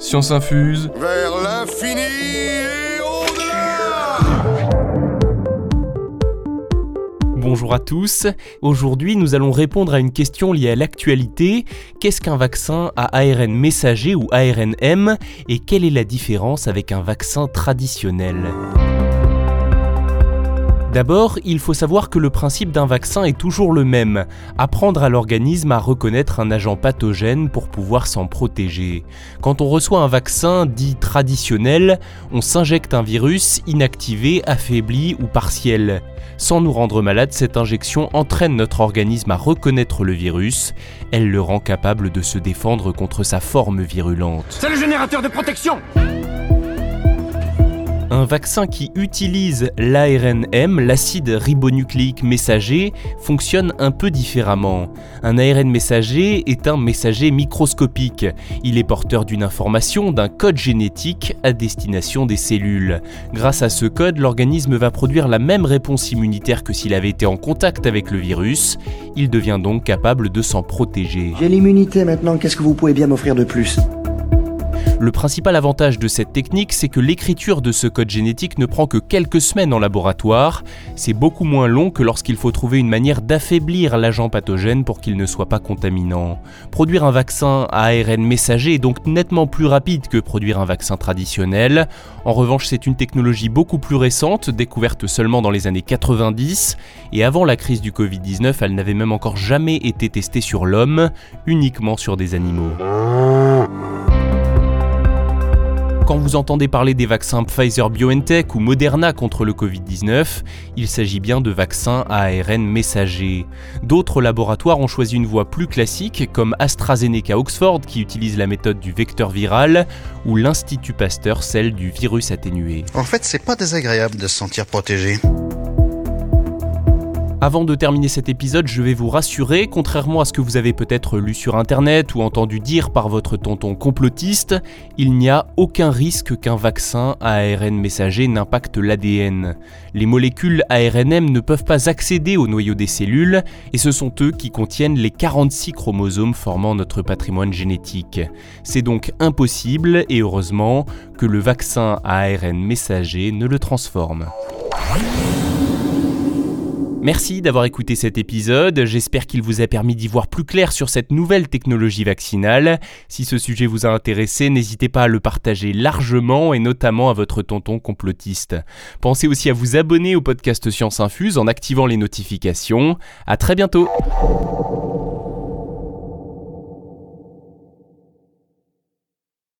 Science infuse. Vers l'infini et au-delà Bonjour à tous. Aujourd'hui, nous allons répondre à une question liée à l'actualité. Qu'est-ce qu'un vaccin à ARN messager ou ARNM et quelle est la différence avec un vaccin traditionnel? D'abord, il faut savoir que le principe d'un vaccin est toujours le même, apprendre à l'organisme à reconnaître un agent pathogène pour pouvoir s'en protéger. Quand on reçoit un vaccin dit traditionnel, on s'injecte un virus inactivé, affaibli ou partiel. Sans nous rendre malade, cette injection entraîne notre organisme à reconnaître le virus, elle le rend capable de se défendre contre sa forme virulente. C'est le générateur de protection Un vaccin qui utilise l'ARNM, l'acide ribonucléique messager, fonctionne un peu différemment. Un ARN messager est un messager microscopique. Il est porteur d'une information, d'un code génétique à destination des cellules. Grâce à ce code, l'organisme va produire la même réponse immunitaire que s'il avait été en contact avec le virus. Il devient donc capable de s'en protéger. J'ai l'immunité maintenant, qu'est-ce que vous pouvez bien m'offrir de plus? Le principal avantage de cette technique, c'est que l'écriture de ce code génétique ne prend que quelques semaines en laboratoire. C'est beaucoup moins long que lorsqu'il faut trouver une manière d'affaiblir l'agent pathogène pour qu'il ne soit pas contaminant. Produire un vaccin à ARN messager est donc nettement plus rapide que produire un vaccin traditionnel. En revanche, c'est une technologie beaucoup plus récente, découverte seulement dans les années 90, et avant la crise du Covid-19, elle n'avait même encore jamais été testée sur l'homme, uniquement sur des animaux. Quand vous entendez parler des vaccins Pfizer BioNTech ou Moderna contre le Covid-19, il s'agit bien de vaccins à ARN messager. D'autres laboratoires ont choisi une voie plus classique, comme AstraZeneca Oxford qui utilise la méthode du vecteur viral, ou l'Institut Pasteur celle du virus atténué. En fait, c'est pas désagréable de se sentir protégé. Avant de terminer cet épisode, je vais vous rassurer, contrairement à ce que vous avez peut-être lu sur internet ou entendu dire par votre tonton complotiste, il n'y a aucun risque qu'un vaccin à ARN messager n'impacte l'ADN. Les molécules ARNM ne peuvent pas accéder au noyau des cellules, et ce sont eux qui contiennent les 46 chromosomes formant notre patrimoine génétique. C'est donc impossible, et heureusement, que le vaccin à ARN messager ne le transforme. Merci d'avoir écouté cet épisode, j'espère qu'il vous a permis d'y voir plus clair sur cette nouvelle technologie vaccinale. Si ce sujet vous a intéressé, n'hésitez pas à le partager largement et notamment à votre tonton complotiste. Pensez aussi à vous abonner au podcast Science Infuse en activant les notifications. À très bientôt